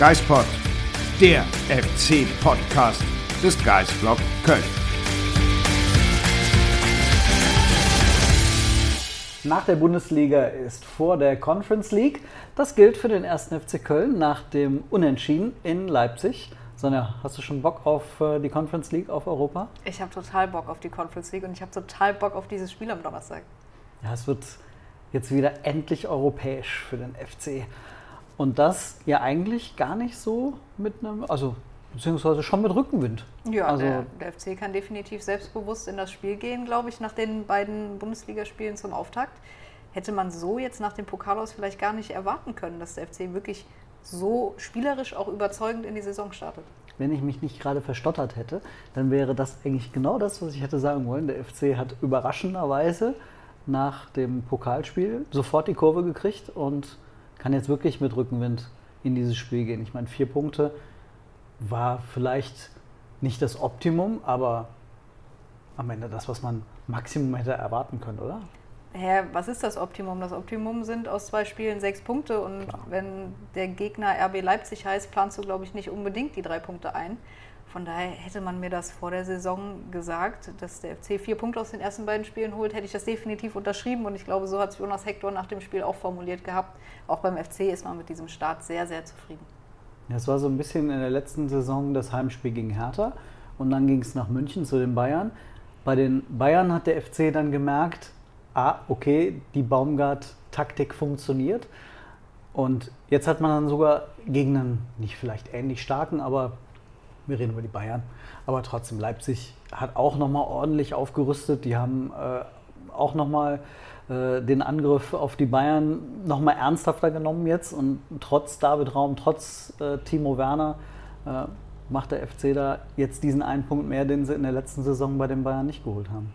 Geispod, der FC-Podcast des Geisblog Köln. Nach der Bundesliga ist vor der Conference League. Das gilt für den ersten FC Köln nach dem Unentschieden in Leipzig. Sonja, hast du schon Bock auf äh, die Conference League, auf Europa? Ich habe total Bock auf die Conference League und ich habe total Bock auf dieses Spiel am Donnerstag. Ja, es wird jetzt wieder endlich europäisch für den FC. Und das ja eigentlich gar nicht so mit einem, also beziehungsweise schon mit Rückenwind. Ja, also, der, der FC kann definitiv selbstbewusst in das Spiel gehen, glaube ich, nach den beiden Bundesligaspielen zum Auftakt. Hätte man so jetzt nach dem Pokal aus vielleicht gar nicht erwarten können, dass der FC wirklich so spielerisch auch überzeugend in die Saison startet. Wenn ich mich nicht gerade verstottert hätte, dann wäre das eigentlich genau das, was ich hätte sagen wollen. Der FC hat überraschenderweise nach dem Pokalspiel sofort die Kurve gekriegt und kann jetzt wirklich mit Rückenwind in dieses Spiel gehen. Ich meine, vier Punkte war vielleicht nicht das Optimum, aber am Ende das, was man Maximum hätte erwarten können, oder? Hä, was ist das Optimum? Das Optimum sind aus zwei Spielen sechs Punkte und Klar. wenn der Gegner RB Leipzig heißt, planst du, glaube ich, nicht unbedingt die drei Punkte ein. Von daher hätte man mir das vor der Saison gesagt, dass der FC vier Punkte aus den ersten beiden Spielen holt, hätte ich das definitiv unterschrieben und ich glaube, so hat es Jonas Hector nach dem Spiel auch formuliert gehabt. Auch beim FC ist man mit diesem Start sehr, sehr zufrieden. Es war so ein bisschen in der letzten Saison das Heimspiel gegen Hertha und dann ging es nach München zu den Bayern. Bei den Bayern hat der FC dann gemerkt, ah, okay, die Baumgart-Taktik funktioniert. Und jetzt hat man dann sogar gegen einen, nicht vielleicht ähnlich starken, aber wir reden über die Bayern, aber trotzdem Leipzig hat auch nochmal ordentlich aufgerüstet. Die haben äh, auch nochmal äh, den Angriff auf die Bayern nochmal ernsthafter genommen jetzt. Und trotz David Raum, trotz äh, Timo Werner äh, macht der FC da jetzt diesen einen Punkt mehr, den sie in der letzten Saison bei den Bayern nicht geholt haben.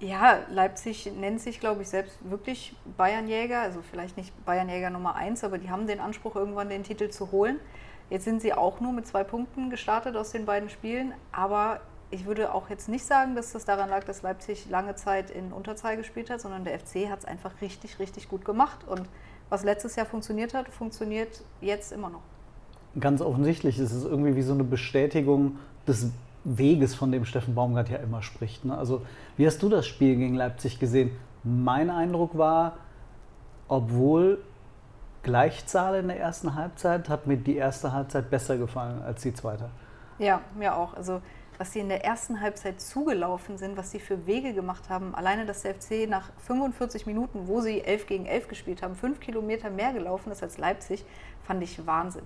Ja, Leipzig nennt sich, glaube ich, selbst wirklich Bayernjäger. Also vielleicht nicht Bayernjäger Nummer eins, aber die haben den Anspruch, irgendwann den Titel zu holen. Jetzt sind sie auch nur mit zwei Punkten gestartet aus den beiden Spielen. Aber ich würde auch jetzt nicht sagen, dass das daran lag, dass Leipzig lange Zeit in Unterzahl gespielt hat, sondern der FC hat es einfach richtig, richtig gut gemacht. Und was letztes Jahr funktioniert hat, funktioniert jetzt immer noch. Ganz offensichtlich ist es irgendwie wie so eine Bestätigung des Weges, von dem Steffen Baumgart ja immer spricht. Ne? Also, wie hast du das Spiel gegen Leipzig gesehen? Mein Eindruck war, obwohl Gleichzahl in der ersten Halbzeit, hat mir die erste Halbzeit besser gefallen als die zweite. Ja, mir auch. Also was sie in der ersten Halbzeit zugelaufen sind, was sie für Wege gemacht haben. Alleine, dass der FC nach 45 Minuten, wo sie 11 gegen 11 gespielt haben, fünf Kilometer mehr gelaufen ist als Leipzig, fand ich Wahnsinn.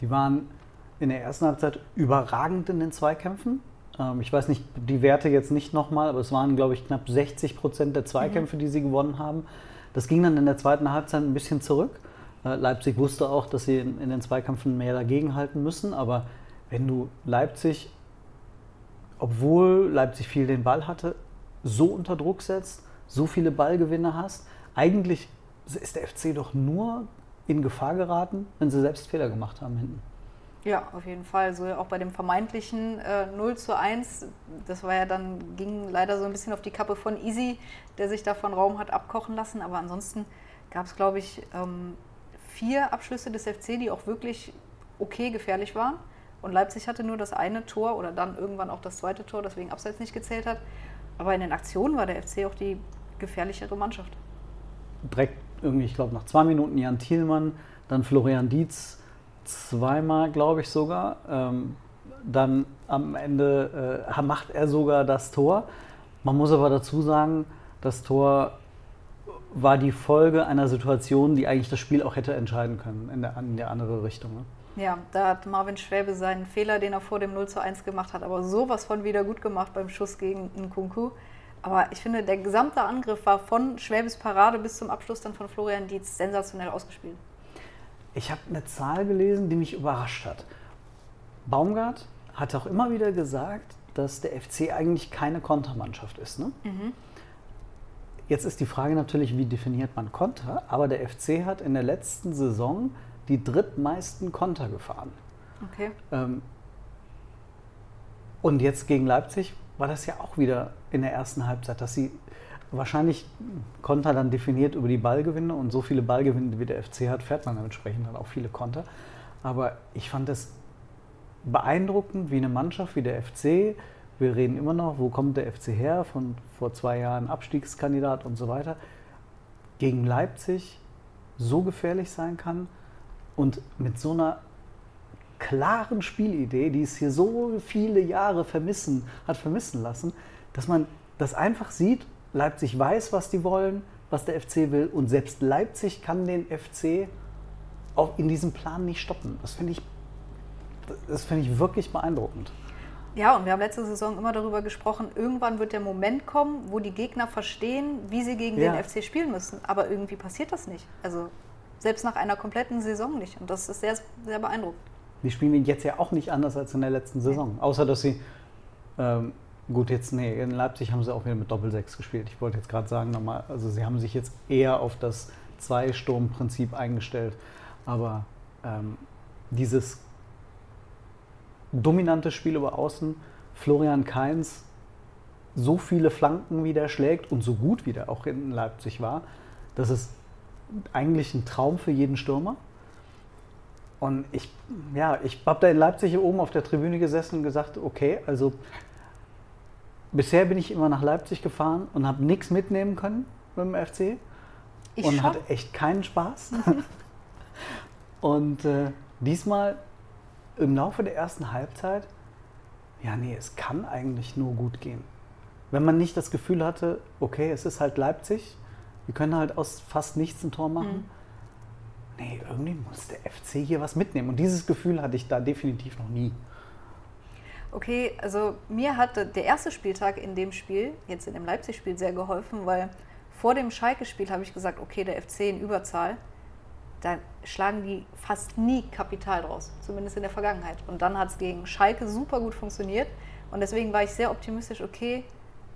Die waren in der ersten Halbzeit überragend in den Zweikämpfen. Ähm, ich weiß nicht, die Werte jetzt nicht nochmal, aber es waren, glaube ich, knapp 60 Prozent der Zweikämpfe, die sie gewonnen haben. Das ging dann in der zweiten Halbzeit ein bisschen zurück. Äh, Leipzig wusste auch, dass sie in, in den Zweikämpfen mehr dagegenhalten müssen, aber wenn du Leipzig, obwohl Leipzig viel den Ball hatte, so unter Druck setzt, so viele Ballgewinne hast, eigentlich ist der FC doch nur in Gefahr geraten, wenn sie selbst Fehler gemacht haben hinten. Ja, auf jeden Fall. So auch bei dem vermeintlichen äh, 0 zu 1, das war ja dann, ging leider so ein bisschen auf die Kappe von Easy, der sich da von Raum hat abkochen lassen. Aber ansonsten gab es, glaube ich, ähm, vier Abschlüsse des FC, die auch wirklich okay gefährlich waren. Und Leipzig hatte nur das eine Tor oder dann irgendwann auch das zweite Tor, deswegen abseits nicht gezählt hat. Aber in den Aktionen war der FC auch die gefährlichere Mannschaft. direkt irgendwie, ich glaube, nach zwei Minuten Jan Thielmann, dann Florian Dietz zweimal, glaube ich sogar. Ähm, dann am Ende äh, macht er sogar das Tor. Man muss aber dazu sagen, das Tor war die Folge einer Situation, die eigentlich das Spiel auch hätte entscheiden können, in der, in der andere Richtung. Ne? Ja, da hat Marvin Schwäbe seinen Fehler, den er vor dem 0 zu 1 gemacht hat, aber sowas von wieder gut gemacht beim Schuss gegen Nkunku. Aber ich finde, der gesamte Angriff war von Schwäbes Parade bis zum Abschluss dann von Florian Dietz sensationell ausgespielt. Ich habe eine Zahl gelesen, die mich überrascht hat. Baumgart hat auch immer wieder gesagt, dass der FC eigentlich keine Kontermannschaft ist. Ne? Jetzt ist die Frage natürlich, wie definiert man Konter? Aber der FC hat in der letzten Saison die drittmeisten Konter gefahren. Okay. Ähm, und jetzt gegen Leipzig war das ja auch wieder in der ersten Halbzeit, dass sie wahrscheinlich Konter dann definiert über die Ballgewinne und so viele Ballgewinne wie der FC hat, fährt man dementsprechend dann auch viele Konter. Aber ich fand es beeindruckend, wie eine Mannschaft wie der FC, wir reden immer noch, wo kommt der FC her, von vor zwei Jahren Abstiegskandidat und so weiter, gegen Leipzig so gefährlich sein kann und mit so einer klaren Spielidee, die es hier so viele Jahre vermissen, hat vermissen lassen, dass man das einfach sieht, Leipzig weiß, was die wollen, was der FC will und selbst Leipzig kann den FC auch in diesem Plan nicht stoppen. Das finde ich, das finde ich wirklich beeindruckend. Ja, und wir haben letzte Saison immer darüber gesprochen, irgendwann wird der Moment kommen, wo die Gegner verstehen, wie sie gegen Ja. den FC spielen müssen. Aber irgendwie passiert das nicht. Also selbst nach einer kompletten Saison nicht. Und das ist sehr, sehr beeindruckend. Die spielen jetzt ja auch nicht anders als in der letzten Saison. Außer, dass sie, ähm, gut, jetzt, nee, in Leipzig haben sie auch wieder mit Doppelsechs gespielt. Ich wollte jetzt gerade sagen, nochmal, also sie haben sich jetzt eher auf das Zwei-Sturm-Prinzip eingestellt. Aber ähm, dieses dominante Spiel über Außen, Florian Kainz, so viele Flanken wie der schlägt und so gut wie der auch in Leipzig war, das ist eigentlich ein Traum für jeden Stürmer. Und ich, ja, ich habe da in Leipzig hier oben auf der Tribüne gesessen und gesagt, okay, also bisher bin ich immer nach Leipzig gefahren und habe nichts mitnehmen können mit dem FC Ich und schon. hatte echt keinen Spaß. und äh, diesmal im Laufe der ersten Halbzeit, ja, nee, es kann eigentlich nur gut gehen. Wenn man nicht das Gefühl hatte, okay, es ist halt Leipzig, wir können halt aus fast nichts ein Tor machen. Nee, irgendwie muss der FC hier was mitnehmen. Und dieses Gefühl hatte ich da definitiv noch nie. Okay, also mir hat der erste Spieltag in dem Spiel, jetzt in dem Leipzig-Spiel, sehr geholfen, weil vor dem Schalke-Spiel habe ich gesagt, okay, der FC in Überzahl, da schlagen die fast nie Kapital draus, zumindest in der Vergangenheit. Und dann hat es gegen Schalke super gut funktioniert und deswegen war ich sehr optimistisch, okay,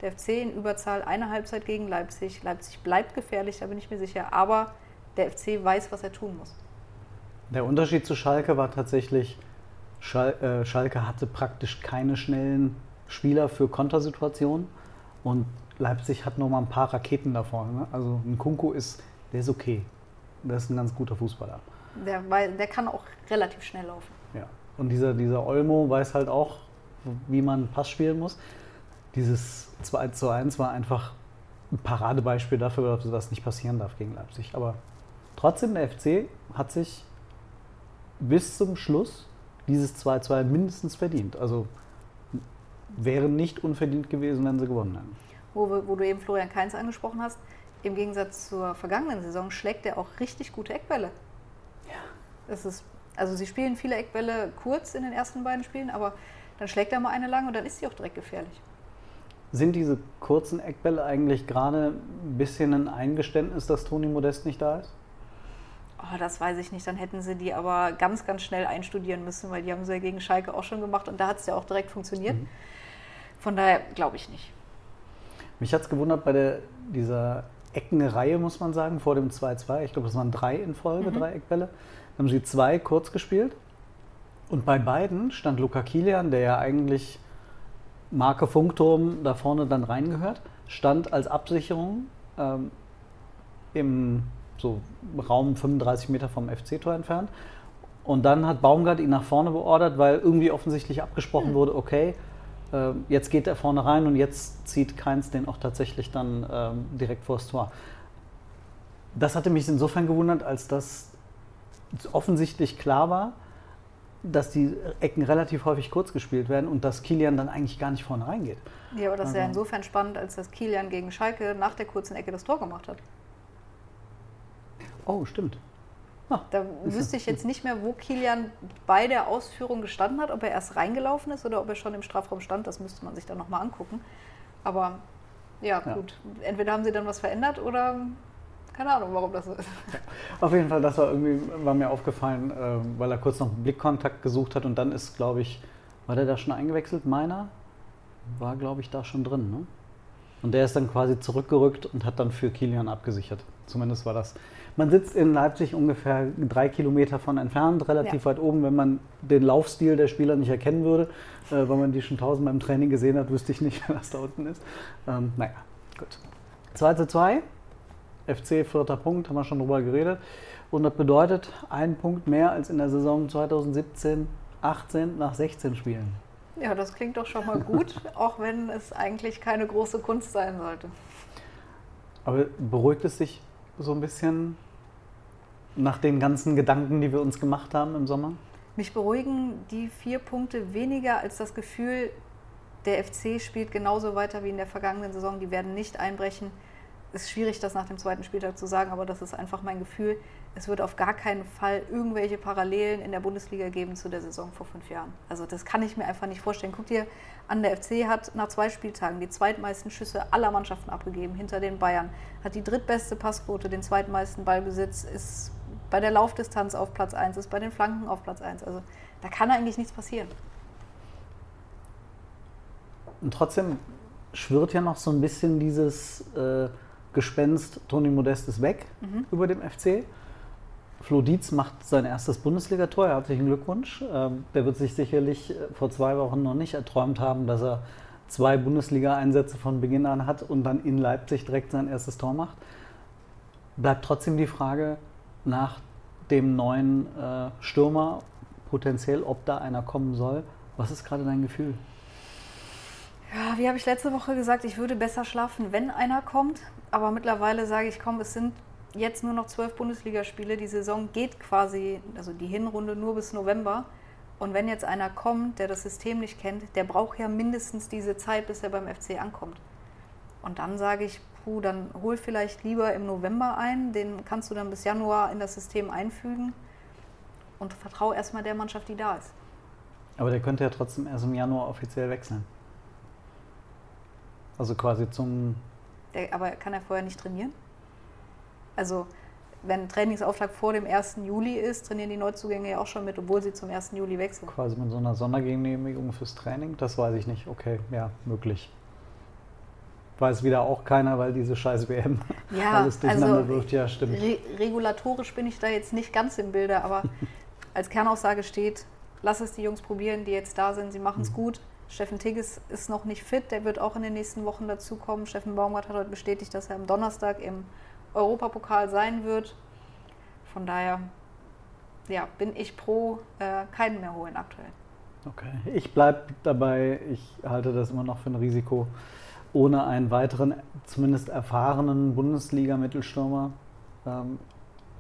der FC in Überzahl, eine Halbzeit gegen Leipzig, Leipzig bleibt gefährlich, da bin ich mir sicher, aber der FC weiß, was er tun muss. Der Unterschied zu Schalke war tatsächlich, Schal äh, Schalke hatte praktisch keine schnellen Spieler für Kontersituationen und Leipzig hat noch mal ein paar Raketen da vorne. Ne? Also ein Kunku ist, der ist okay. Der ist ein ganz guter Fußballer. Der, wei- der kann auch relativ schnell laufen. Ja. Und dieser, dieser Olmo weiß halt auch, wie man einen Pass spielen muss. Dieses 2 zu 1 war einfach ein Paradebeispiel dafür, dass das nicht passieren darf gegen Leipzig. Aber trotzdem, der FC hat sich bis zum Schluss dieses 2-2 mindestens verdient. Also wäre nicht unverdient gewesen, wenn sie gewonnen hätten. wo, wo du eben Florian Kainz angesprochen hast, im Gegensatz zur vergangenen Saison schlägt er auch richtig gute Eckbälle. Ja. Das ist, also sie spielen viele Eckbälle kurz in den ersten beiden Spielen, aber dann schlägt er mal eine lang und dann ist sie auch direkt gefährlich. Sind diese kurzen Eckbälle eigentlich gerade ein bisschen ein Eingeständnis, dass Toni Modest nicht da ist? Oh, das weiß ich nicht. Dann hätten sie die aber ganz, ganz schnell einstudieren müssen, weil die haben sie ja gegen Schalke auch schon gemacht und da hat es ja auch direkt funktioniert. Von daher glaube ich nicht. Mich hat es gewundert bei der, dieser Eckenreihe, muss man sagen, vor dem 2-2. Ich glaube, das waren drei in Folge, drei Eckbälle. Dann haben sie zwei kurz gespielt. Und bei beiden stand Luca Kilian, der ja eigentlich Marke Funkturm da vorne dann reingehört, stand als Absicherung ähm, im so Raum 35 Meter vom FC-Tor entfernt. Und dann hat Baumgart ihn nach vorne beordert, weil irgendwie offensichtlich abgesprochen wurde, okay, ähm, jetzt geht er vorne rein und jetzt zieht Keins den auch tatsächlich dann ähm, direkt vors Tor. Das hatte mich insofern gewundert, als das offensichtlich klar war, dass die Ecken relativ häufig kurz gespielt werden und dass Kilian dann eigentlich gar nicht vorne reingeht. Ja, aber das ist ja Also- insofern spannend, als dass Kilian gegen Schalke nach der kurzen Ecke das Tor gemacht hat. Oh, stimmt. Da wüsste ich jetzt nicht mehr, wo Kilian bei der Ausführung gestanden hat, ob er erst reingelaufen ist oder ob er schon im Strafraum stand. Das müsste man sich dann nochmal angucken. Aber Ja, Ja. gut. Entweder haben sie dann was verändert oder keine Ahnung, warum das so ist. Auf jeden Fall, das war irgendwie, war mir aufgefallen, ähm, weil er kurz noch einen Blickkontakt gesucht hat und dann ist, glaube ich, war der da schon eingewechselt? Meiner war, glaube ich, da schon drin. Ne? Und der ist dann quasi zurückgerückt und hat dann für Kilian abgesichert. Zumindest war das. Man sitzt in Leipzig ungefähr drei Kilometer von entfernt, relativ Ja. weit oben. Wenn man den Laufstil der Spieler nicht erkennen würde, äh, weil man die schon tausendmal im Training gesehen hat, wüsste ich nicht, wer das da unten ist. Ähm, naja, gut. 2 zu 2. FC vierter Punkt, haben wir schon drüber geredet. Und das bedeutet ein Punkt mehr als in der Saison 2017, 18 nach 16 Spielen. Ja, das klingt doch schon mal gut, auch wenn es eigentlich keine große Kunst sein sollte. Aber beruhigt es dich so ein bisschen nach den ganzen Gedanken, die wir uns gemacht haben im Sommer? Mich beruhigen die vier Punkte weniger als das Gefühl, der FC spielt genauso weiter wie in der vergangenen Saison. Die werden nicht einbrechen. Es ist schwierig, das nach dem zweiten Spieltag zu sagen, aber das ist einfach mein Gefühl. Es wird auf gar keinen Fall irgendwelche Parallelen in der Bundesliga geben zu der Saison vor fünf Jahren. Also das kann ich mir einfach nicht vorstellen. Guck dir an, der FC hat nach zwei Spieltagen die zweitmeisten Schüsse aller Mannschaften abgegeben hinter den Bayern, hat die drittbeste Passquote, den zweitmeisten Ballbesitz, ist bei der Laufdistanz auf Platz 1, ist bei den Flanken auf Platz 1. Also da kann eigentlich nichts passieren. Und trotzdem schwirrt ja noch so ein bisschen dieses äh, Gespenst, Toni Modest ist weg über dem FC. Flo Dietz macht sein erstes Bundesligator. Herzlichen Glückwunsch. Ähm, der wird sich sicherlich äh, vor zwei Wochen noch nicht erträumt haben, dass er zwei Bundesliga-Einsätze von Beginn an hat und dann in Leipzig direkt sein erstes Tor macht. Bleibt trotzdem die Frage nach dem neuen äh, Stürmer, potenziell, ob da einer kommen soll. Was ist gerade dein Gefühl? Ja, wie habe ich letzte Woche gesagt, ich würde besser schlafen, wenn einer kommt. Aber mittlerweile sage ich, komm, es sind jetzt nur noch zwölf Bundesligaspiele. Die Saison geht quasi, also die Hinrunde nur bis November. Und wenn jetzt einer kommt, der das System nicht kennt, der braucht ja mindestens diese Zeit, bis er beim FC ankommt. Und dann sage ich, puh, dann hol vielleicht lieber im November ein, den kannst du dann bis Januar in das System einfügen und vertraue erstmal der Mannschaft, die da ist. Aber der könnte ja trotzdem erst im Januar offiziell wechseln. Also quasi zum. Der, aber kann er vorher nicht trainieren? Also, wenn Trainingsauftrag vor dem 1. Juli ist, trainieren die Neuzugänge ja auch schon mit, obwohl sie zum 1. Juli wechseln. quasi mit so einer Sondergenehmigung fürs Training? Das weiß ich nicht. Okay, ja, möglich. Weiß wieder auch keiner, weil diese scheiß WM Ja, alles durcheinander also wirft. Ja, stimmt. Re regulatorisch bin ich da jetzt nicht ganz im Bilde, aber als Kernaussage steht, lass es die Jungs probieren, die jetzt da sind, sie machen es Mhm. gut. Steffen Tigges ist noch nicht fit, der wird auch in den nächsten Wochen dazukommen. Steffen Baumgart hat heute bestätigt, dass er am Donnerstag im Europapokal sein wird. Von daher ja, bin ich pro äh, keinen mehr holen aktuell. Okay. Ich bleibe dabei, ich halte das immer noch für ein Risiko, ohne einen weiteren, zumindest erfahrenen Bundesliga-Mittelstürmer ähm,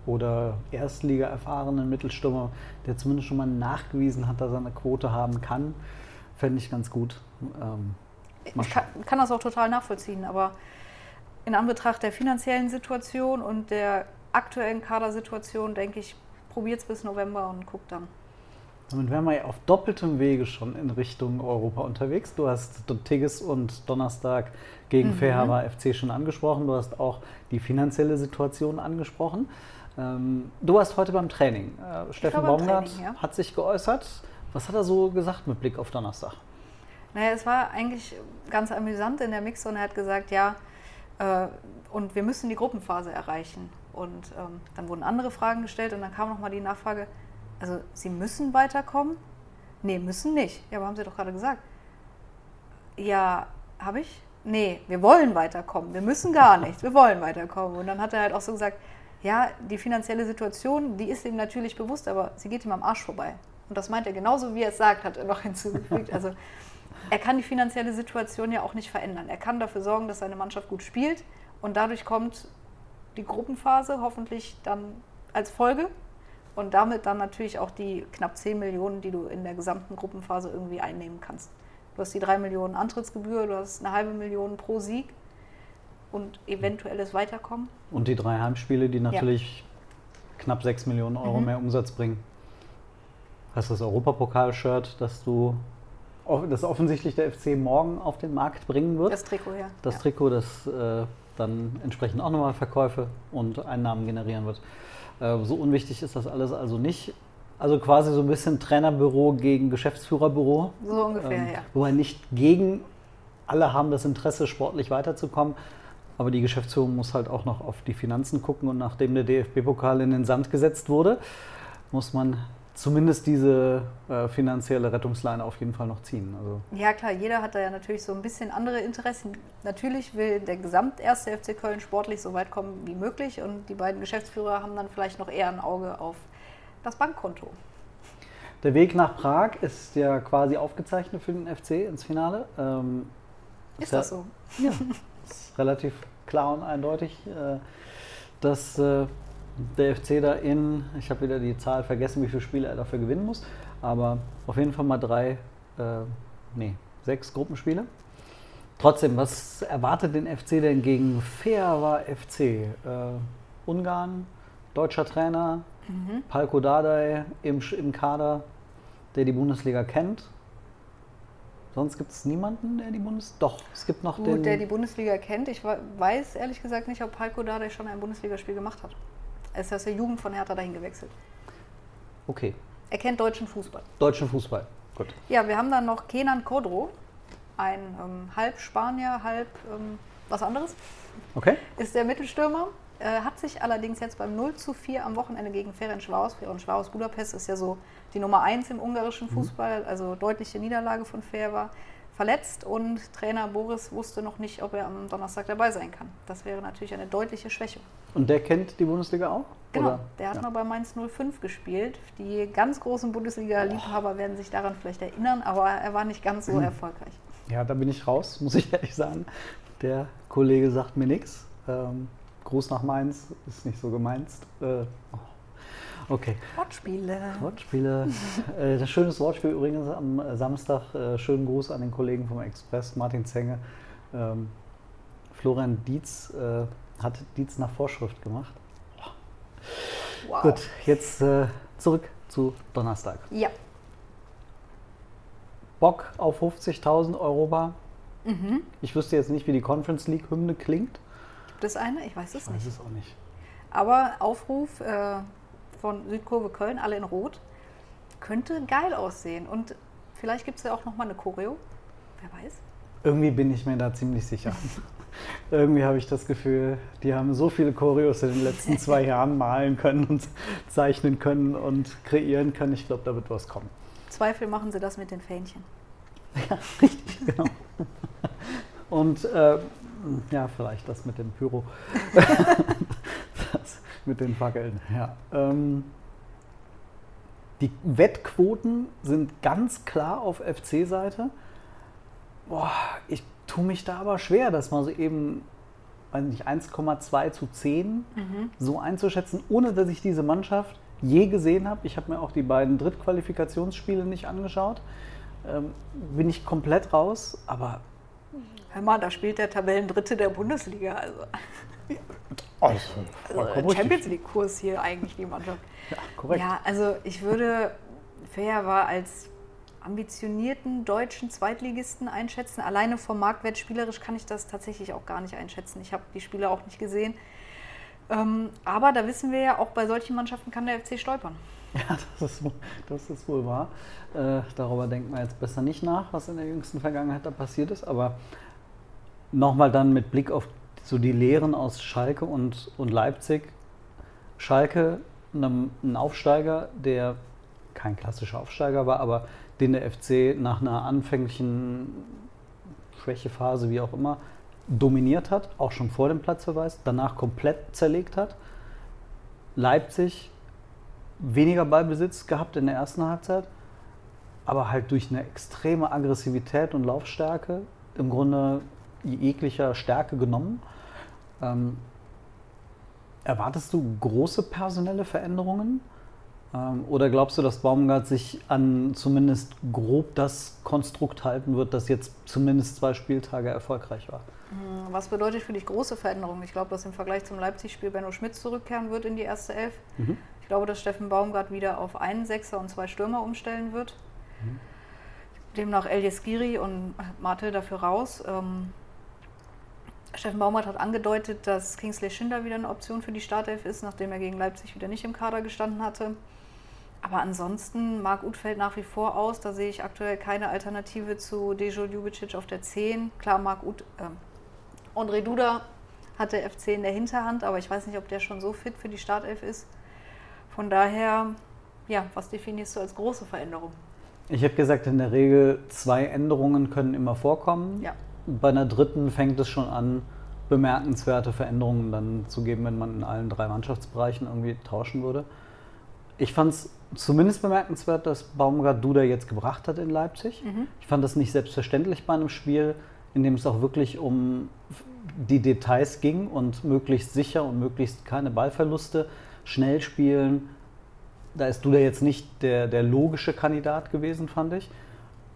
oder Erstliga-erfahrenen Mittelstürmer, der zumindest schon mal nachgewiesen hat, dass er eine Quote haben kann, fände ich ganz gut. Ähm, Ich kann, kann das auch total nachvollziehen, aber in Anbetracht der finanziellen Situation und der aktuellen Kadersituation denke ich, probiert es bis November und guckt dann. Damit wären wir ja auf doppeltem Wege schon in Richtung Europa unterwegs. Du hast Tigges und Donnerstag gegen Mhm. Fairhaber FC schon angesprochen. Du hast auch die finanzielle Situation angesprochen. Ähm, du warst heute beim Training. Äh, Steffen Baumgart Training, ja. hat sich geäußert. Was hat er so gesagt mit Blick auf Donnerstag? Naja, es war eigentlich ganz amüsant in der Mixzone. Er hat gesagt, ja, äh, und wir müssen die Gruppenphase erreichen. Und ähm, dann wurden andere Fragen gestellt und dann kam nochmal die Nachfrage, also Sie müssen weiterkommen? Nee, müssen nicht. Ja, aber haben Sie doch gerade gesagt. Ja, habe ich? Nee, wir wollen weiterkommen. Wir müssen gar nichts. Wir wollen weiterkommen. Und dann hat er halt auch so gesagt, ja, die finanzielle Situation, die ist ihm natürlich bewusst, aber sie geht ihm am Arsch vorbei. Und das meint er genauso, wie er es sagt, hat er noch hinzugefügt. Also er kann die finanzielle Situation ja auch nicht verändern. Er kann dafür sorgen, dass seine Mannschaft gut spielt und dadurch kommt die Gruppenphase hoffentlich dann als Folge und damit dann natürlich auch die knapp 10 Millionen, die du in der gesamten Gruppenphase irgendwie einnehmen kannst. Du hast die 3 Millionen Antrittsgebühr, du hast eine halbe Million pro Sieg und eventuelles Weiterkommen. Und die drei Heimspiele, die natürlich knapp 6 Millionen Euro Mhm. mehr Umsatz bringen. Hast das Europapokal-Shirt, das du das offensichtlich der FC morgen auf den Markt bringen wird. Das Trikot, ja. Das ja. Trikot, das äh, dann entsprechend auch nochmal Verkäufe und Einnahmen generieren wird. Äh, so unwichtig ist das alles also nicht. Also quasi so ein bisschen Trainerbüro gegen Geschäftsführerbüro. So ungefähr, ähm, ja. Wobei nicht gegen, alle haben das Interesse, sportlich weiterzukommen. Aber die Geschäftsführung muss halt auch noch auf die Finanzen gucken. Und nachdem der DFB-Pokal in den Sand gesetzt wurde, muss man zumindest diese äh, finanzielle Rettungsleine auf jeden Fall noch ziehen. Also ja klar, jeder hat da ja natürlich so ein bisschen andere Interessen. Natürlich will der gesamt erste FC Köln sportlich so weit kommen wie möglich und die beiden Geschäftsführer haben dann vielleicht noch eher ein Auge auf das Bankkonto. Der Weg nach Prag ist ja quasi aufgezeichnet für den FC ins Finale. Ähm, ist, ist das so? Ja, ist relativ klar und eindeutig, äh, dass äh, der FC da in, ich habe wieder die Zahl vergessen, wie viele Spiele er dafür gewinnen muss, aber auf jeden Fall mal drei, äh, nee, sechs Gruppenspiele. Trotzdem, was erwartet den FC denn gegen Fair FC? Äh, Ungarn, deutscher Trainer, mhm. Palko Dardai im, im Kader, der die Bundesliga kennt. Sonst gibt es niemanden, der die Bundesliga. Doch, es gibt noch Gut, den. der die Bundesliga kennt. Ich weiß ehrlich gesagt nicht, ob Palko Dardai schon ein Bundesligaspiel gemacht hat. Er ist aus der Jugend von Hertha dahin gewechselt. Okay. Er kennt deutschen Fußball. Deutschen Fußball, gut. Ja, wir haben dann noch Kenan Kodro, ein ähm, halb Spanier, halb ähm, was anderes. Okay. Ist der Mittelstürmer. Äh, hat sich allerdings jetzt beim 0 zu 4 am Wochenende gegen Ferencvaros, Ferencvaros Budapest ist ja so die Nummer 1 im ungarischen mhm. Fußball, mhm. also deutliche Niederlage von Fair war, verletzt und Trainer Boris wusste noch nicht, ob er am Donnerstag dabei sein kann. Das wäre natürlich eine deutliche Schwäche. Und der kennt die Bundesliga auch? Genau, oder? der hat ja. mal bei Mainz 05 gespielt. Die ganz großen Bundesliga-Liebhaber werden sich daran vielleicht erinnern, aber er war nicht ganz so mhm. erfolgreich. Ja, da bin ich raus, muss ich ehrlich sagen. Der Kollege sagt mir nichts. Ähm, Gruß nach Mainz ist nicht so gemeinst. Äh, okay. Wortspiele. Wortspiele. äh, das schönes Wortspiel übrigens am Samstag. Äh, schönen Gruß an den Kollegen vom Express, Martin Zenge. Ähm, Florian Dietz äh, hat Dietz nach Vorschrift gemacht. Wow. Gut, jetzt äh, zurück zu Donnerstag. Ja. Bock auf 50.000 Euro Bar. Mhm. Ich wüsste jetzt nicht, wie die Conference League Hymne klingt. Gibt es eine? Ich weiß es ich weiß nicht. es auch nicht. Aber Aufruf äh, von Südkurve Köln, alle in Rot, könnte geil aussehen. Und vielleicht gibt es ja auch nochmal eine Choreo. Wer weiß. Irgendwie bin ich mir da ziemlich sicher. Irgendwie habe ich das Gefühl, die haben so viele Choreos in den letzten zwei Jahren malen können und zeichnen können und kreieren können. Ich glaube, da wird was kommen. Zweifel machen sie das mit den Fähnchen. Ja, richtig, genau. Und äh, ja, vielleicht das mit dem Pyro. mit den Fackeln, ja. Ähm, die Wettquoten sind ganz klar auf FC-Seite. Boah, ich tue mich da aber schwer, das mal so eben, weiß nicht, 1,2 zu 10 mhm. so einzuschätzen, ohne dass ich diese Mannschaft je gesehen habe. Ich habe mir auch die beiden Drittqualifikationsspiele nicht angeschaut. Ähm, bin ich komplett raus, aber Hör mal, da spielt der Tabellendritte der Bundesliga. Also, also, Champions League-Kurs hier eigentlich die Mannschaft. Ja, korrekt. Ja, also ich würde Fair war als ambitionierten deutschen Zweitligisten einschätzen. Alleine vom Marktwert spielerisch kann ich das tatsächlich auch gar nicht einschätzen. Ich habe die Spiele auch nicht gesehen. Ähm, aber da wissen wir ja, auch bei solchen Mannschaften kann der FC stolpern. Ja, das ist, das ist wohl wahr. Äh, darüber denkt man jetzt besser nicht nach, was in der jüngsten Vergangenheit da passiert ist. Aber nochmal dann mit Blick auf so die Lehren aus Schalke und, und Leipzig. Schalke, ein Aufsteiger, der kein klassischer Aufsteiger war, aber den der FC nach einer anfänglichen Schwächephase, wie auch immer, dominiert hat, auch schon vor dem Platzverweis, danach komplett zerlegt hat. Leipzig weniger Ballbesitz gehabt in der ersten Halbzeit, aber halt durch eine extreme Aggressivität und Laufstärke im Grunde jeglicher Stärke genommen. Ähm, erwartest du große personelle Veränderungen? Ähm, oder glaubst du, dass Baumgart sich an zumindest grob das Konstrukt halten wird, das jetzt zumindest zwei Spieltage erfolgreich war? Hm, was bedeutet für dich große Veränderungen? Ich glaube, dass im Vergleich zum Leipzig-Spiel Benno Schmidt zurückkehren wird in die erste Elf. Mhm. Ich glaube, dass Steffen Baumgart wieder auf einen Sechser und zwei Stürmer umstellen wird. Mhm. demnach Elias Giri und Marte dafür raus. Ähm, Steffen Baumgart hat angedeutet, dass Kingsley Schindler wieder eine Option für die Startelf ist, nachdem er gegen Leipzig wieder nicht im Kader gestanden hatte. Aber ansonsten mag Utfeld nach wie vor aus. Da sehe ich aktuell keine Alternative zu Dejo Ljubicic auf der 10. Klar, Marc Ut, äh, André Duda hat der FC in der Hinterhand, aber ich weiß nicht, ob der schon so fit für die Startelf ist. Von daher, ja, was definierst du als große Veränderung? Ich habe gesagt, in der Regel zwei Änderungen können immer vorkommen. Ja. Bei einer dritten fängt es schon an, bemerkenswerte Veränderungen dann zu geben, wenn man in allen drei Mannschaftsbereichen irgendwie tauschen würde. Ich fand es zumindest bemerkenswert, dass Baumgart Duda jetzt gebracht hat in Leipzig. Mhm. Ich fand das nicht selbstverständlich bei einem Spiel, in dem es auch wirklich um die Details ging und möglichst sicher und möglichst keine Ballverluste, schnell spielen. Da ist Duda jetzt nicht der, der logische Kandidat gewesen, fand ich.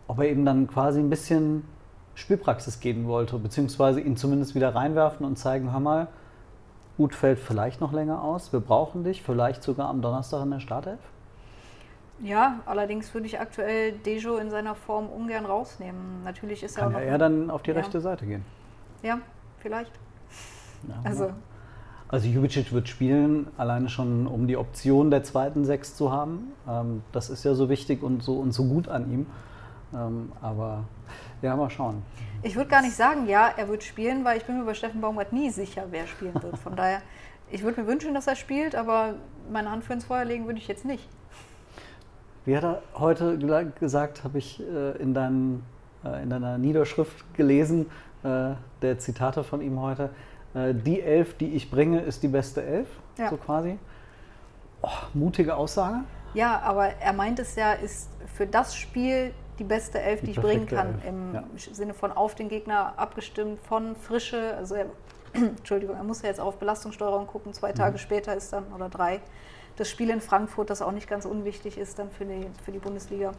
Ob er eben dann quasi ein bisschen Spielpraxis geben wollte, beziehungsweise ihn zumindest wieder reinwerfen und zeigen, hör mal, Ut fällt vielleicht noch länger aus, wir brauchen dich, vielleicht sogar am Donnerstag in der Startelf. Ja, allerdings würde ich aktuell Dejo in seiner Form ungern rausnehmen. Natürlich ist Kann er ja auch er dann auf die Ja. rechte Seite gehen. Ja, vielleicht. Ja, Also, Also Jubicic wird spielen, alleine schon um die Option der zweiten Sechs zu haben. Ähm, das ist ja so wichtig und so, und so gut an ihm. Ähm, aber ja, mal schauen. ich würde gar nicht sagen, ja, er wird spielen, weil ich bin mir bei Steffen Baumgart nie sicher, wer spielen wird. Von daher, ich würde mir wünschen, dass er spielt, aber meine Hand für ins Feuer legen würde ich jetzt nicht. Wie hat er heute gesagt, habe ich äh, in, deinem, äh, in deiner Niederschrift gelesen, äh, der Zitate von ihm heute. Äh, die Elf, die ich bringe, ist die beste Elf, Ja. so quasi. Oh, mutige Aussage. Ja, aber er meint es ja, ist für das Spiel die beste Elf, die, Die ich bringen kann. Elf, Im ja. Sinne von auf den Gegner abgestimmt, von Frische. Also er, Entschuldigung, er muss ja jetzt auf Belastungssteuerung gucken. Zwei Mhm. Tage später ist dann, oder drei, das Spiel in Frankfurt, das auch nicht ganz unwichtig ist dann für die, für die Bundesliga.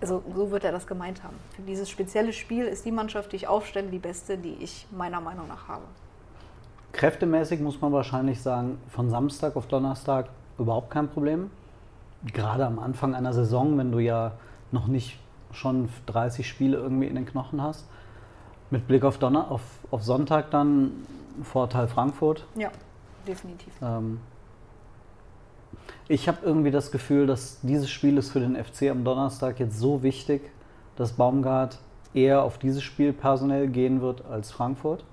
Also so wird er das gemeint haben. Für dieses spezielle Spiel ist die Mannschaft, die ich aufstelle, die beste, die ich meiner Meinung nach habe. Kräftemäßig muss man wahrscheinlich sagen, von Samstag auf Donnerstag überhaupt kein Problem. Gerade am Anfang einer Saison, wenn du ja noch nicht schon 30 Spiele irgendwie in den Knochen hast. Mit Blick auf, Donner auf, auf Sonntag dann Vorteil Frankfurt. Ja, definitiv. Ähm, ich habe irgendwie das Gefühl, dass dieses Spiel ist für den FC am Donnerstag jetzt so wichtig, dass Baumgart eher auf dieses Spiel personell gehen wird als Frankfurt.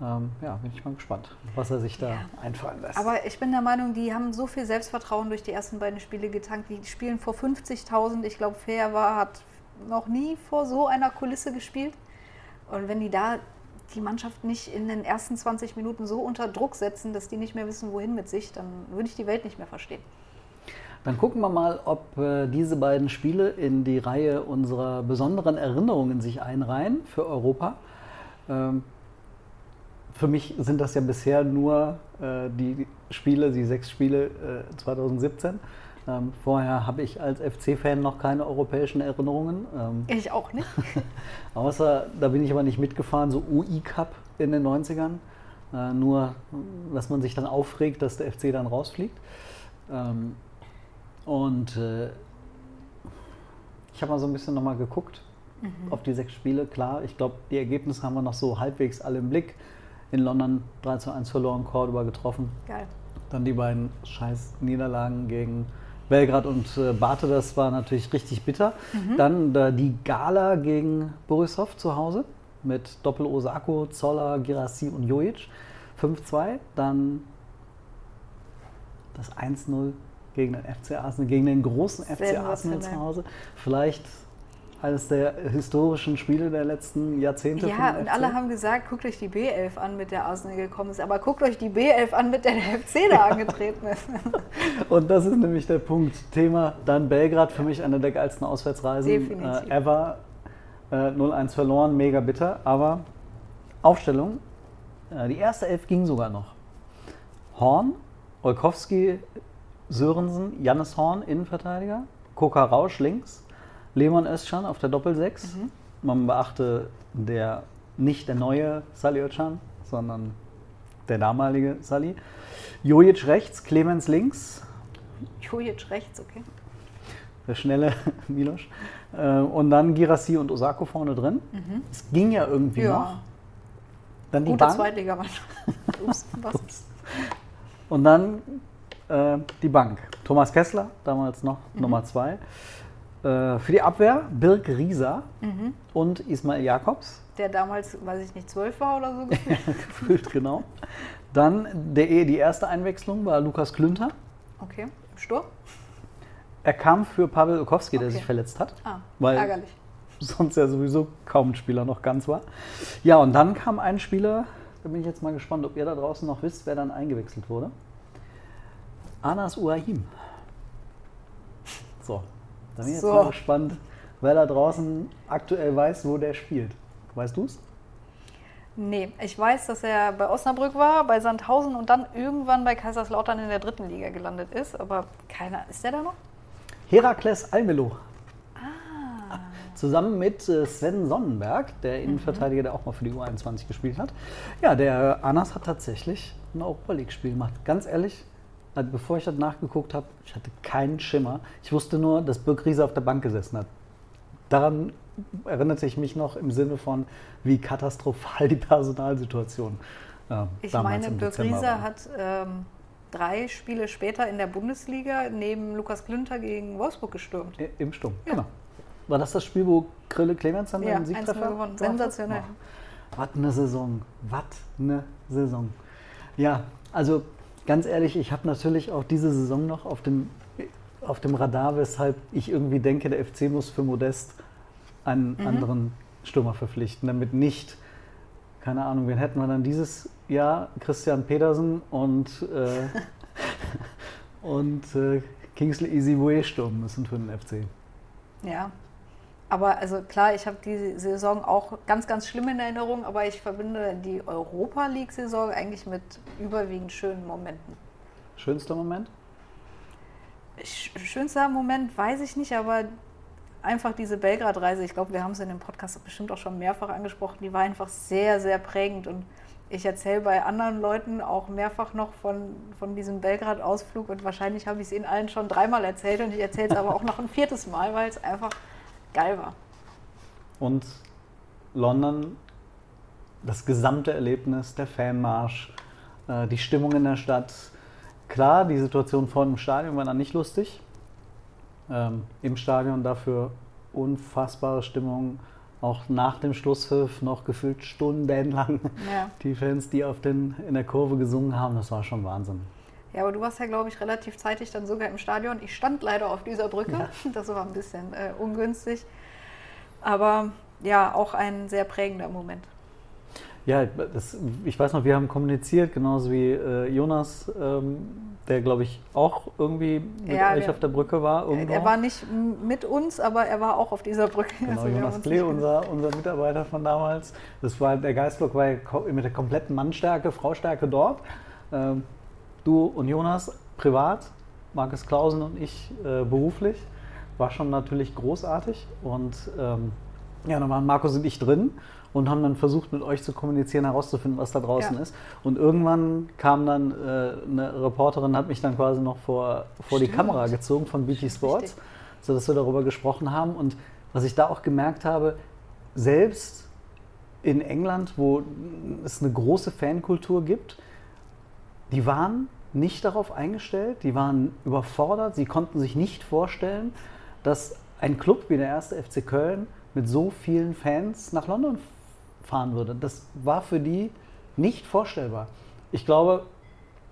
Ähm, ja, bin ich mal gespannt, was er sich da Ja. einfallen lässt. Aber ich bin der Meinung, die haben so viel Selbstvertrauen durch die ersten beiden Spiele getankt. Die spielen vor 50.000. Ich glaube, Fair war, hat noch nie vor so einer Kulisse gespielt. Und wenn die da die Mannschaft nicht in den ersten 20 Minuten so unter Druck setzen, dass die nicht mehr wissen, wohin mit sich, dann würde ich die Welt nicht mehr verstehen. Dann gucken wir mal, ob äh, diese beiden Spiele in die Reihe unserer besonderen Erinnerungen sich einreihen für Europa. Ähm, für mich sind das ja bisher nur äh, die Spiele, die sechs Spiele äh, 2017. Ähm, vorher habe ich als FC-Fan noch keine europäischen Erinnerungen. Ähm, Ich auch nicht. Außer, da bin ich aber nicht mitgefahren, so UI-Cup in den 90ern. Äh, nur, dass man sich dann aufregt, dass der FC dann rausfliegt. Ähm, und äh, ich habe mal so ein bisschen nochmal geguckt auf die sechs Spiele. Klar, ich glaube, die Ergebnisse haben wir noch so halbwegs alle im Blick. In London 3 zu 1 verloren, Cordoba getroffen. Geil. Dann die beiden scheiß Niederlagen gegen Belgrad und äh, Bate, das war natürlich richtig bitter. Dann äh, die Gala gegen Borisov zu Hause mit Doppel Osako, Zoller, Girassi und Jojic. 5-2. Dann das 1-0 gegen den FC Arsenal, gegen den großen FC Arsenal zu. Hause. Vielleicht eines der historischen Spiele der letzten Jahrzehnte. Ja, und alle haben gesagt, guckt euch die B11 an, mit der Arsenal gekommen ist. Aber guckt euch die B11 an, mit der der FC da angetreten ist. Und das ist nämlich der Punkt. Thema dann Belgrad, für mich eine der geilsten Auswärtsreisen äh, ever. Äh, 0-1 verloren, mega bitter. Aber Aufstellung, äh, die erste Elf ging sogar noch. Horn, Olkowski, Sörensen, Jannis Horn, Innenverteidiger, Koka Rausch links, Lehmann Özcan auf der Doppelsechs. Man beachte, der nicht der neue Sali Özcan, sondern der damalige Sali. Jojic rechts, Clemens links, Jojic rechts, okay. der schnelle Milos. Äh, und dann Girassi und Osako vorne drin. Es ging ja irgendwie Ja. noch. Dann die Gute Bank. Zweitligamannschaft. Ups, was? Und dann äh, die Bank. Thomas Kessler, damals noch Nummer zwei. Äh, für die Abwehr Birk Rieser und Ismail Jakobs. Der damals, weiß ich nicht, zwölf war oder so. gefühlt. Gefühlt, genau. Dann der, die erste Einwechslung war Lukas Klünter. Okay, im Sturm? Er kam für Pavel Okowski, der Okay. sich verletzt hat. Ah, Weil- ärgerlich. sonst ja sowieso kaum ein Spieler noch ganz war. Ja, und dann kam ein Spieler, da bin ich jetzt mal gespannt, ob ihr da draußen noch wisst, wer dann eingewechselt wurde. Anas Uahim. So, da bin ich jetzt So. mal gespannt, wer da draußen aktuell weiß, wo der spielt. Weißt du's? Nee, ich weiß, dass er bei Osnabrück war, bei Sandhausen und dann irgendwann bei Kaiserslautern in der dritten Liga gelandet ist. Aber keiner, ist der da noch? Herakles Almelo. Zusammen mit äh, Sven Sonnenberg, der Innenverteidiger, der auch mal für die U21 gespielt hat. Ja, der Anas hat tatsächlich ein Europa League-Spiel gemacht. Ganz ehrlich, also bevor ich das nachgeguckt habe, ich hatte keinen Schimmer. Ich wusste nur, dass Birk Riese auf der Bank gesessen hat. Daran erinnerte ich mich noch im Sinne von, wie katastrophal die Personalsituation äh, Ich damals meine, im Dezember Rieser war. hat ähm, drei Spiele später in der Bundesliga neben Lukas Klünter gegen Wolfsburg gestürmt. Im Sturm, Ja. genau. War das das Spiel, wo Krille Clemens dann Ja, 1-0 Siegtreffer gewonnen. Sensationell. Oh, was eine Saison. Was eine Saison. Ja, also ganz ehrlich, ich habe natürlich auch diese Saison noch auf dem, auf dem Radar, weshalb ich irgendwie denke, der FC muss für Modest einen Mhm. anderen Stürmer verpflichten, damit nicht, keine Ahnung, wen hätten wir dann dieses Jahr? Christian Pedersen und, äh, und äh, Kingsley Easyway stürmen müssen für den FC. Ja. Aber also klar, ich habe die Saison auch ganz, ganz schlimm in Erinnerung, aber ich verbinde die Europa League-Saison eigentlich mit überwiegend schönen Momenten. Schönster Moment? Sch schönster Moment weiß ich nicht, aber einfach diese Belgrad-Reise, ich glaube, wir haben es in dem Podcast bestimmt auch schon mehrfach angesprochen, die war einfach sehr, sehr prägend und ich erzähle bei anderen Leuten auch mehrfach noch von, von diesem Belgrad-Ausflug und wahrscheinlich habe ich es ihnen allen schon dreimal erzählt und ich erzähle es aber auch noch ein viertes Mal, weil es einfach geil war. Und London, das gesamte Erlebnis, der Fanmarsch, äh, die Stimmung in der Stadt. Klar, die Situation vor dem Stadion war dann nicht lustig. Ähm, Im Stadion dafür unfassbare Stimmung. Auch nach dem Schlusspfiff noch gefühlt stundenlang Ja. die Fans, die auf den, in der Kurve gesungen haben. Das war schon Wahnsinn. Ja, aber du warst ja, glaube ich, relativ zeitig dann sogar im Stadion. Ich stand leider auf dieser Brücke. Das war ein bisschen äh, ungünstig. Aber ja, auch ein sehr prägender Moment. Ja, das, ich weiß noch, wir haben kommuniziert, genauso wie äh, Jonas, ähm, der glaube ich auch irgendwie mit Ja, euch wir- auf der Brücke war. Irgendwo. Er war nicht mit uns, aber er war auch auf dieser Brücke. Genau, Also Jonas Klee, unser, unser Mitarbeiter von damals. Das war, der Geistblock war ja mit der kompletten Mannstärke, Fraustärke dort. Ähm, du und Jonas privat, Markus Klausen und ich äh, beruflich. War schon natürlich großartig. Und ähm, ja, dann waren Markus und ich drin und haben dann versucht, mit euch zu kommunizieren, herauszufinden, was da draußen Ja. ist. Und irgendwann kam dann äh, eine Reporterin, hat mich dann quasi noch vor, vor die. Kamera gezogen von BT Sports sodass wir darüber gesprochen haben. Und was ich da auch gemerkt habe, selbst in England, wo es eine große Fankultur gibt, die waren nicht darauf eingestellt, die waren überfordert, sie konnten sich nicht vorstellen, dass ein Club wie der erste FC Köln mit so vielen Fans nach London fahren würde. Das war für die nicht vorstellbar. Ich glaube,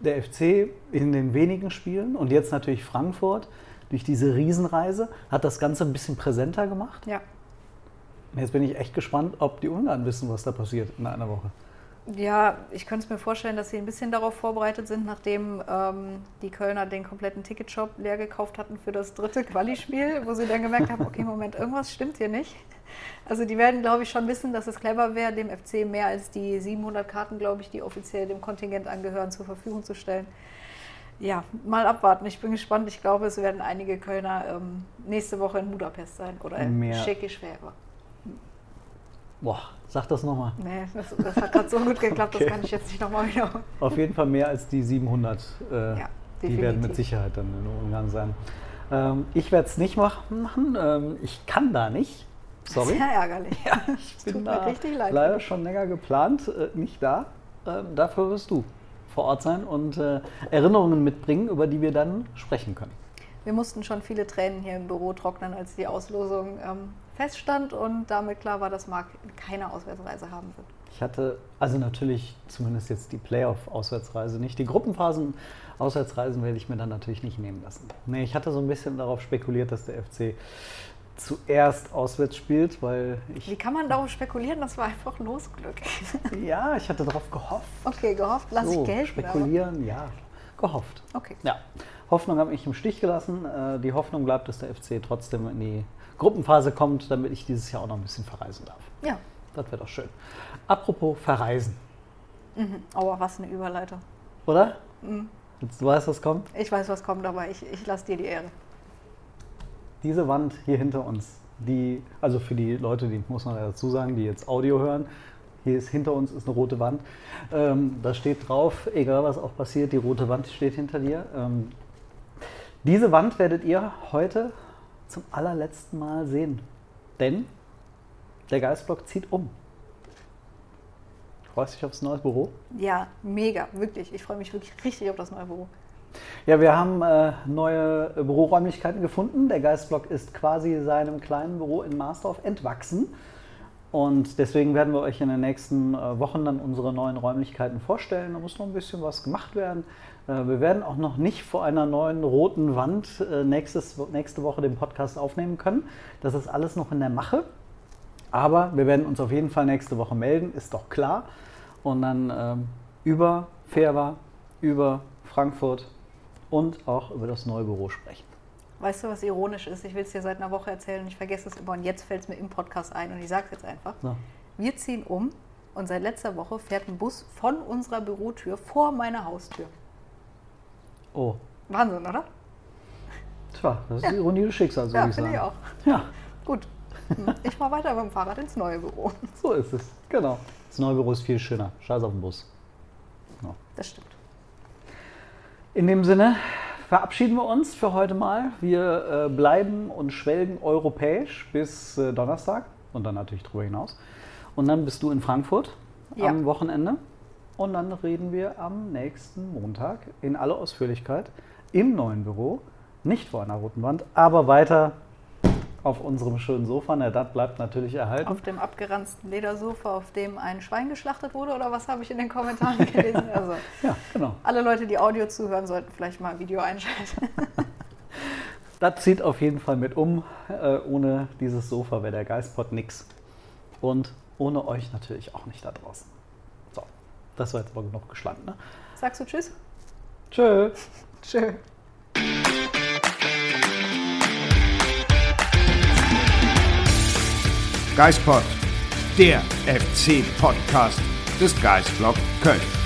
der FC in den wenigen Spielen und jetzt natürlich Frankfurt durch diese Riesenreise hat das Ganze ein bisschen präsenter gemacht. Ja. Jetzt bin ich echt gespannt, ob die Ungarn wissen, was da passiert in einer Woche. Ja, ich könnte es mir vorstellen, dass sie ein bisschen darauf vorbereitet sind, nachdem ähm, die Kölner den kompletten Ticketshop leer gekauft hatten für das dritte Quali-Spiel, wo sie dann gemerkt haben, okay, Moment, irgendwas stimmt hier nicht. Also die werden, glaube ich, schon wissen, dass es clever wäre, dem FC mehr als die 700 Karten, glaube ich, die offiziell dem Kontingent angehören, zur Verfügung zu stellen. Ja, mal abwarten. Ich bin gespannt. Ich glaube, es werden einige Kölner ähm, nächste Woche in Budapest sein oder in Mehr. Boah, sag das nochmal. Nee, das, das hat gerade so gut geklappt, Okay. das kann ich jetzt nicht nochmal wiederholen. Auf jeden Fall mehr als die 700. Äh, Ja, die werden mit. Sicherheit dann in Ungarn sein. Ähm, ich werde es nicht machen. Ähm, ich kann da nicht. Sorry. Sehr ärgerlich. Ja, ich tut bin mir da richtig leid. leider schon länger geplant, äh, nicht da. Ähm, dafür wirst du vor Ort sein und äh, Erinnerungen mitbringen, über die wir dann sprechen können. Wir mussten schon viele Tränen hier im Büro trocknen, als die Auslosung ähm, feststand und damit klar war, dass Marc keine Auswärtsreise haben wird. Ich hatte also natürlich zumindest jetzt die Playoff-Auswärtsreise nicht. Die Gruppenphasen-Auswärtsreisen werde ich mir dann natürlich nicht nehmen lassen. Nee, ich hatte so ein bisschen darauf spekuliert, dass der FC zuerst auswärts spielt, weil ich. Wie kann man darauf spekulieren? Das war einfach Losglück. Ja, ich hatte darauf gehofft. Okay, gehofft, lass so, ich gelten. Spekulieren, ja, gehofft. Aber. Okay. Ja, Hoffnung habe ich im Stich gelassen. Äh, Die Hoffnung bleibt, dass der FC trotzdem in die Gruppenphase kommt, damit ich dieses Jahr auch noch ein bisschen verreisen darf. Ja. Das wäre doch schön. Apropos verreisen, Mhm. Aber was eine Überleitung. oder? Mhm. Du weißt, was kommt? Ich weiß, was kommt, aber ich, ich lasse dir die Ehre. Diese Wand hier hinter uns, die, also für die Leute, die muss man dazu sagen, die jetzt Audio hören, hier ist hinter uns ist eine rote Wand. Ähm, da steht drauf, egal was auch passiert, die rote Wand steht hinter dir. Ähm, diese Wand werdet ihr heute zum allerletzten Mal sehen. Denn der Geistblock zieht um. Freust du dich aufs neue Büro? Ja, mega, wirklich. Ich freue mich wirklich richtig auf das neue Büro. Ja, wir haben äh, neue Büroräumlichkeiten gefunden. Der Geistblock ist quasi seinem kleinen Büro in Marsdorf entwachsen. Und deswegen werden wir euch in den nächsten äh, Wochen dann unsere neuen Räumlichkeiten vorstellen. Da muss noch ein bisschen was gemacht werden. Äh, wir werden auch noch nicht vor einer neuen roten Wand äh, nächstes, nächste Woche den Podcast aufnehmen können. Das ist alles noch in der Mache. Aber wir werden uns auf jeden Fall nächste Woche melden, ist doch klar. Und dann ähm, über Fairwa, über Frankfurt und auch über das neue Büro sprechen. Weißt du, was ironisch ist? Ich will es dir seit einer Woche erzählen und ich vergesse es immer. Und jetzt fällt es mir im Podcast ein und ich sage es jetzt einfach. So. Wir ziehen um und seit letzter Woche fährt ein Bus von unserer Bürotür vor meiner Haustür. Oh, Wahnsinn, oder? tja, das ist die Ironie des Schicksals, würde Ja, ich sagen. finde ich auch. Ja, Gut. Ich fahre weiter mit dem Fahrrad ins neue Büro. so ist es. Genau. Das neue Büro ist viel schöner. Scheiß auf den Bus. Das stimmt. In dem Sinne verabschieden wir uns für heute mal. Wir äh, bleiben und schwelgen europäisch bis äh, Donnerstag und dann natürlich darüber hinaus. Und dann bist du in Frankfurt Ja. am Wochenende. Und dann reden wir am nächsten Montag in aller Ausführlichkeit im neuen Büro, nicht vor einer roten Wand, aber weiter auf unserem schönen Sofa. Na, das bleibt natürlich erhalten. Auf dem abgeranzten Ledersofa, auf dem ein Schwein geschlachtet wurde, oder was habe ich in den Kommentaren gelesen? Also, Ja, genau. alle Leute, die Audio zuhören, sollten vielleicht mal ein Video einschalten. Das zieht auf jeden Fall mit um. Äh, ohne dieses Sofa wäre der Geistpot nix. Und ohne euch natürlich auch nicht da draußen. Das war jetzt aber genug geschlankt. Ne? Sagst du Tschüss? Tschö. Tschö. Geistpod, der FC-Podcast des Geistblog Köln.